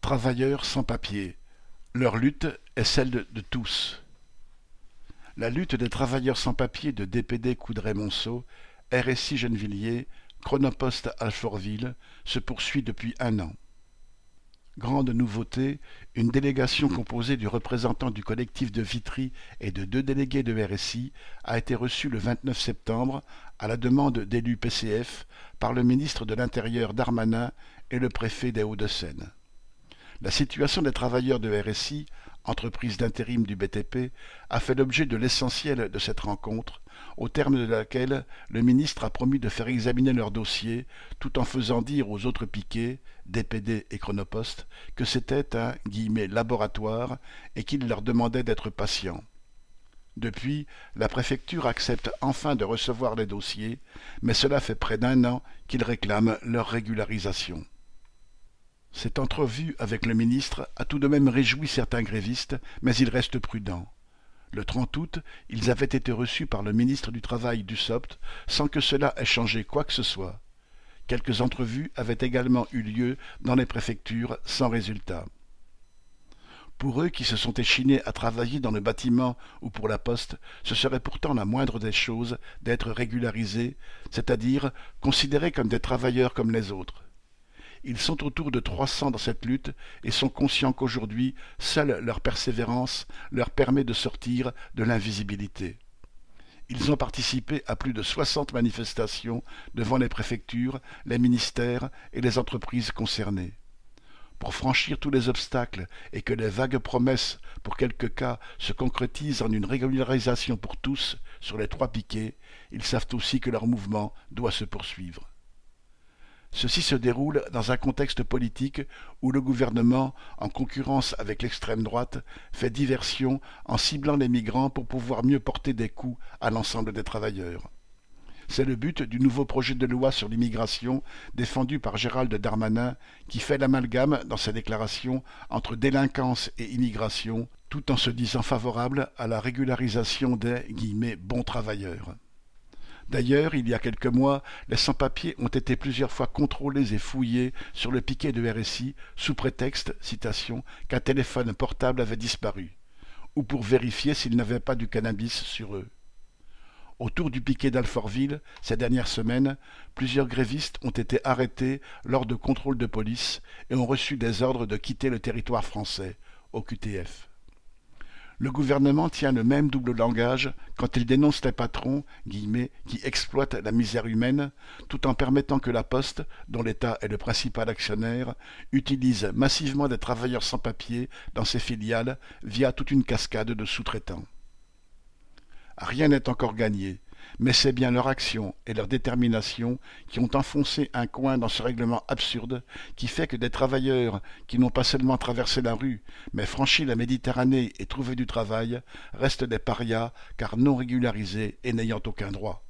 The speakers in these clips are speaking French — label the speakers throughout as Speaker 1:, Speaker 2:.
Speaker 1: Travailleurs sans papier. Leur lutte est celle de, tous. La lutte des travailleurs sans papier de DPD Coudray-Monceau, RSI Gennevilliers, Chronopost Alfortville se poursuit depuis un an. Grande nouveauté, une délégation composée du représentant du collectif de Vitry et de deux délégués de RSI a été reçue le 29 septembre, à la demande d'élus PCF, par le ministre de l'Intérieur Darmanin et le préfet des Hauts-de-Seine. La situation des travailleurs de RSI, entreprise d'intérim du BTP, a fait l'objet de l'essentiel de cette rencontre, au terme de laquelle le ministre a promis de faire examiner leur dossier, tout en faisant dire aux autres piquets, DPD et Chronopost, que c'était un laboratoire et qu'il leur demandait d'être patients. Depuis, la préfecture accepte enfin de recevoir les dossiers, mais cela fait près d'un an qu'ils réclament leur régularisation. Cette entrevue avec le ministre a tout de même réjoui certains grévistes, mais ils restent prudents. Le 30 août, ils avaient été reçus par le ministre du Travail du SOPT sans que cela ait changé quoi que ce soit. Quelques entrevues avaient également eu lieu dans les préfectures sans résultat. Pour eux qui se sont échinés à travailler dans le bâtiment ou pour la poste, ce serait pourtant la moindre des choses d'être régularisés, c'est-à-dire considérés comme des travailleurs comme les autres. Ils sont autour de trois cents dans cette lutte et sont conscients qu'aujourd'hui, seule leur persévérance leur permet de sortir de l'invisibilité. Ils ont participé à plus de soixante manifestations devant les préfectures, les ministères et les entreprises concernées. Pour franchir tous les obstacles et que les vagues promesses, pour quelques cas, se concrétisent en une régularisation pour tous sur les trois piquets, ils savent aussi que leur mouvement doit se poursuivre. Ceci se déroule dans un contexte politique où le gouvernement, en concurrence avec l'extrême droite, fait diversion en ciblant les migrants pour pouvoir mieux porter des coups à l'ensemble des travailleurs. C'est le but du nouveau projet de loi sur l'immigration défendu par Gérald Darmanin qui fait l'amalgame dans sa déclaration entre délinquance et immigration tout en se disant favorable à la régularisation des guillemets, bons travailleurs. D'ailleurs, il y a quelques mois, les sans-papiers ont été plusieurs fois contrôlés et fouillés sur le piquet de RSI sous prétexte, citation, qu'un téléphone portable avait disparu, ou pour vérifier s'ils n'avaient pas du cannabis sur eux. Autour du piquet d'Alfortville, ces dernières semaines, plusieurs grévistes ont été arrêtés lors de contrôles de police et ont reçu des ordres de quitter le territoire français, au QTF. Le gouvernement tient le même double langage quand il dénonce les patrons guillemets, qui exploitent la misère humaine, tout en permettant que la Poste, dont l'État est le principal actionnaire, utilise massivement des travailleurs sans papier dans ses filiales via toute une cascade de sous-traitants. Rien n'est encore gagné, mais c'est bien leur action et leur détermination qui ont enfoncé un coin dans ce règlement absurde qui fait que des travailleurs qui n'ont pas seulement traversé la rue, mais franchi la Méditerranée et trouvé du travail, restent des parias car non régularisés et n'ayant aucun droit.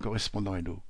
Speaker 1: Correspondant Hello.